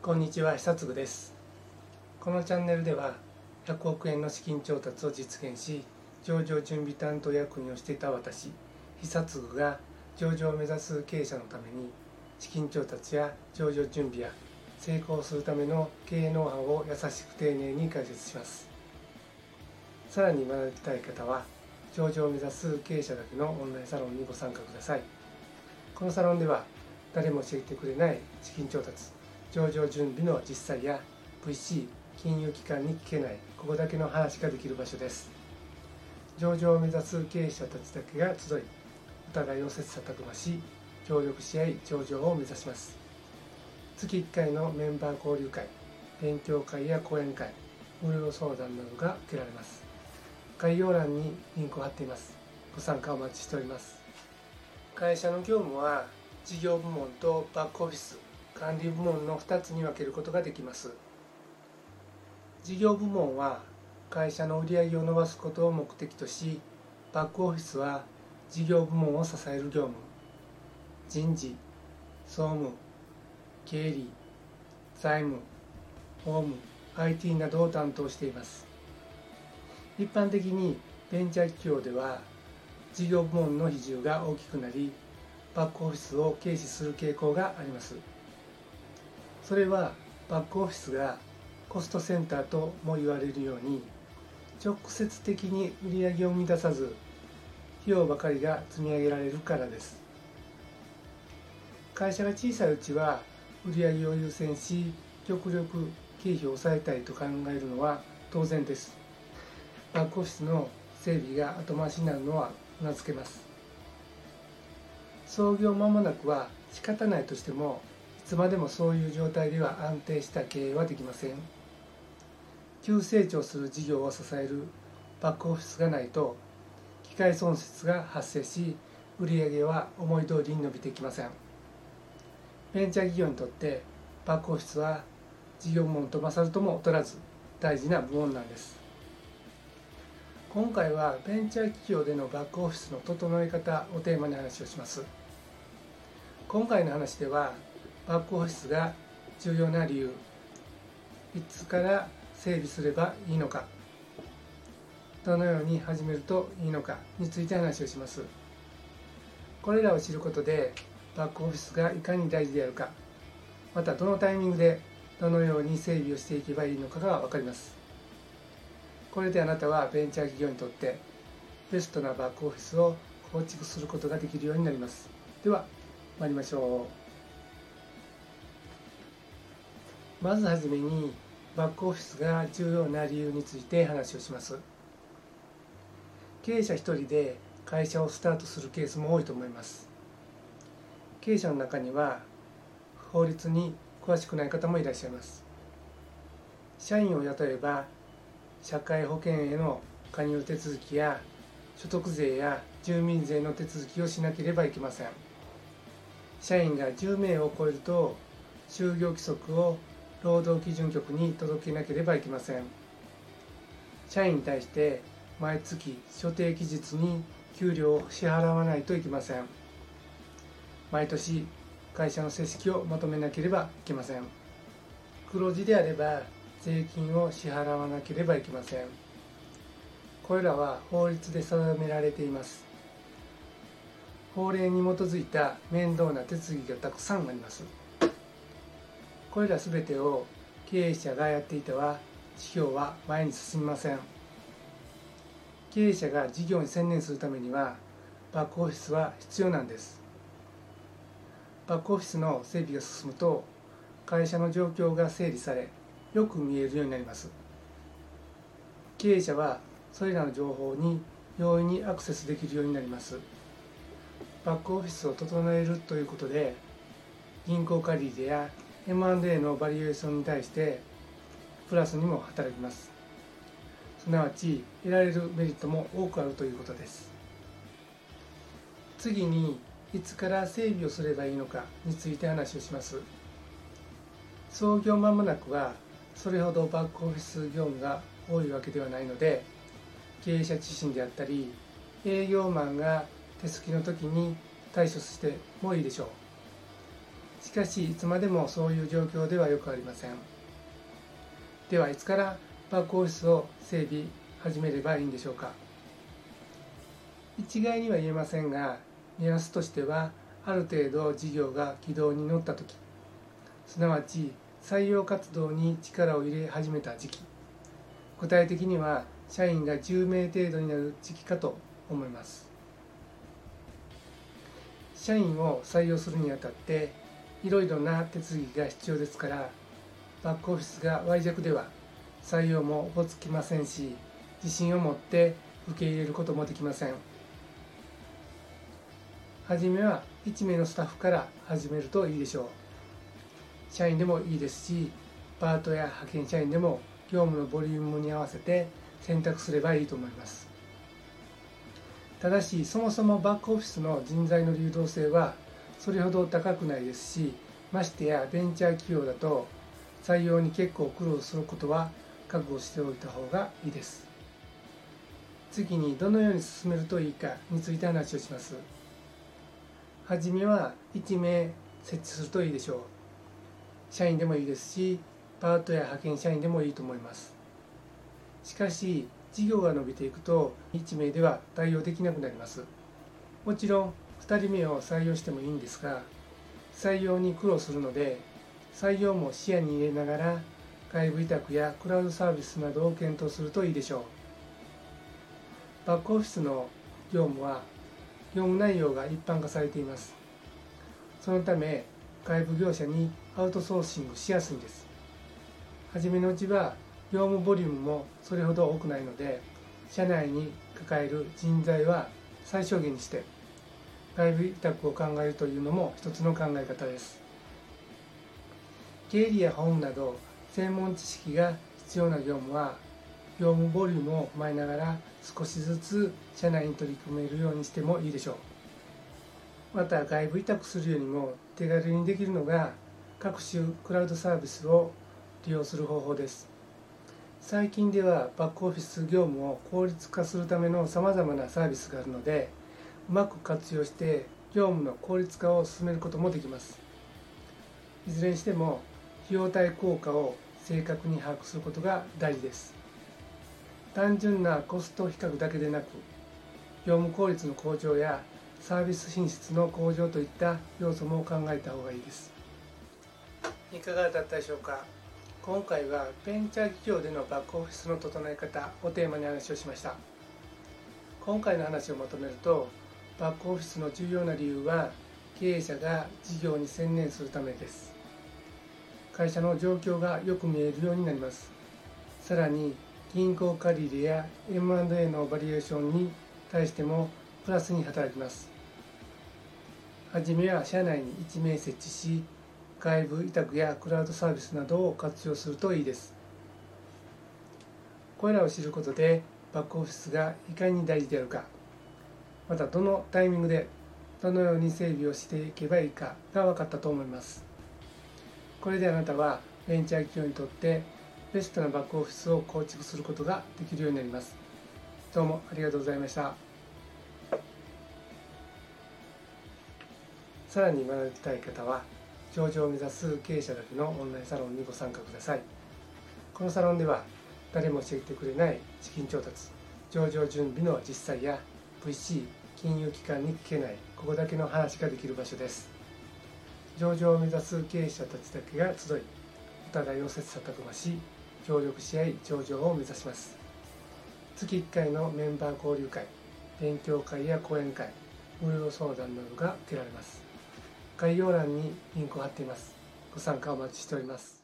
こんにちは久嗣です。このチャンネルでは100億円の資金調達を実現し上場準備担当役員をしていた私久嗣が上場を目指す経営者のために資金調達や上場準備や成功するための経営ノウハウを優しく丁寧に解説します。さらに学びたい方は上場を目指す経営者だけのオンラインサロンにご参加ください。このサロンでは誰も教えてくれない資金調達上場準備の実際や VC 金融機関に聞けないここだけの話ができる場所です。上場を目指す経営者たちだけが集いお互いを切磋琢磨し協力し合い上場を目指します。月1回のメンバー交流会勉強会や講演会無料相談などが受けられます。概要欄にリンクを貼っています。ご参加お待ちしております。会社の業務は事業部門とバックオフィス管理部門の2つに分けることができます。事業部門は会社の売上を伸ばすことを目的としバックオフィスは事業部門を支える業務。人事総務経理財務法務 IT などを担当しています。一般的にベンチャー企業では事業部門の比重が大きくなりバックオフィスを軽視する傾向があります。それはバックオフィスがコストセンターとも言われるように直接的に売り上げを生み出さず費用ばかりが積み上げられるからです。会社が小さいうちは売り上げを優先し極力経費を抑えたいと考えるのは当然です。バックオフィスの整備が後回しになるのはうなずけます。創業間もなくは仕方ないとしてもつまでもそういう状態では安定した経営はできません。急成長する事業を支えるバックオフィスがないと機械損失が発生し売上は思い通りに伸びてきません。ベンチャー企業にとってバックオフィスは事業部門と勝るとも劣らず大事な部門なんです。今回はベンチャー企業でのバックオフィスの整え方をテーマに話をします。今回の話ではバックオフィスが重要な理由。いつから整備すればいいのか。どのように始めるといいのかについて話をします。これらを知ることでバックオフィスがいかに大事であるかまたどのタイミングでどのように整備をしていけばいいのかが分かります。これであなたはベンチャー企業にとってベストなバックオフィスを構築することができるようになります。では参りましょう。まずはじめにバックオフィスが重要な理由について話をします。経営者一人で会社をスタートするケースも多いと思います。経営者の中には法律に詳しくない方もいらっしゃいます。社員を雇えば社会保険への加入手続きや所得税や住民税の手続きをしなければいけません。社員が10名を超えると就業規則を労働基準局に届けなければいけません。社員に対して毎月所定期日に給料を支払わないといけません。毎年会社の成績をまとめなければいけません。黒字であれば税金を支払わなければいけません。これらは法律で定められています。法令に基づいた面倒な手続きがたくさんあります。これら全てを経営者がやっていては事業は前に進みません。経営者が事業に専念するためにはバックオフィスは必要なんです。バックオフィスの整備が進むと会社の状況が整理されよく見えるようになります。経営者はそれらの情報に容易にアクセスできるようになります。バックオフィスを整えるということで銀行借り入れや M&A のバリエーションに対してプラスにも働きます。すなわち得られるメリットも多くあるということです。次にいつから整備をすればいいのかについて話をします。創業間もなくはそれほどバックオフィス業務が多いわけではないので経営者自身であったり営業マンが手すきの時に対処してもいいでしょう。しかしいつまでもそういう状況ではよくありません。ではいつからバックオフィスを整備始めればいいんでしょうか。一概には言えませんが目安としてはある程度事業が軌道に乗った時すなわち採用活動に力を入れ始めた時期。具体的には社員が10名程度になる時期かと思います。社員を採用するにあたっていろいろな手続きが必要ですからバックオフィスが脆弱では採用もおぼつきませんし自信を持って受け入れることもできません。はじめは1名のスタッフから始めるといいでしょう。社員でもいいですしパートや派遣社員でも業務のボリュームに合わせて選択すればいいと思います。ただしそもそもバックオフィスの人材の流動性はそれほど高くないですしましてやベンチャー企業だと採用に結構苦労することは覚悟しておいた方がいいです。次にどのように進めるといいかについて話をします。はじめは1名設置するといいでしょう。社員でもいいですしパートや派遣社員でもいいと思います。しかし事業が伸びていくと1名では対応できなくなります。もちろん2人目を採用してもいいんですが採用に苦労するので採用も視野に入れながら外部委託やクラウドサービスなどを検討するといいでしょう。バックオフィスの業務は業務内容が一般化されています。そのため外部業者にアウトソーシングしやすいんです。初めのうちは業務ボリュームもそれほど多くないので社内に抱える人材は最小限にして外部委託を考えるというのも一つの考え方です。経理や本など専門知識が必要な業務は業務ボリュームを踏まえながら少しずつ社内に取り組めるようにしてもいいでしょう。また外部委託するよりも手軽にできるのが各種クラウドサービスを利用する方法です。最近ではバックオフィス業務を効率化するためのさまざまなサービスがあるのでうまく活用して業務の効率化を進めることもできます。いずれにしても費用対効果を正確に把握することが大事です。単純なコスト比較だけでなく業務効率の向上やサービス品質の向上といった要素も考えた方がいいです。いかがだったでしょうか？今回はベンチャー企業でのバックオフィスの整え方をテーマに話をしました。今回の話をまとめるとバックオフィスの重要な理由は経営者が事業に専念するためです。会社の状況がよく見えるようになります。さらに銀行借入や M&A のバリエーションに対してもプラスに働きます。はじめは社内に1名設置し外部委託やクラウドサービスなどを活用するといいです。これらを知ることでバックオフィスがいかに大事であるかまたどのタイミングでどのように整備をしていけばいいかが分かったと思います。これであなたはベンチャー企業にとってベストなバックオフィスを構築することができるようになります。どうもありがとうございました。さらに学びたい方は上場を目指す経営者だけのオンラインサロンにご参加ください。このサロンでは誰も教えてくれない資金調達上場準備の実際や VC 金融機関に聞けないここだけの話ができる場所です。上場を目指す経営者たちだけが集いお互いを切磋琢磨し協力し合い上場を目指します。月1回のメンバー交流会勉強会や講演会無料相談などが受けられます。概要欄にリンクを貼っています。ご参加お待ちしております。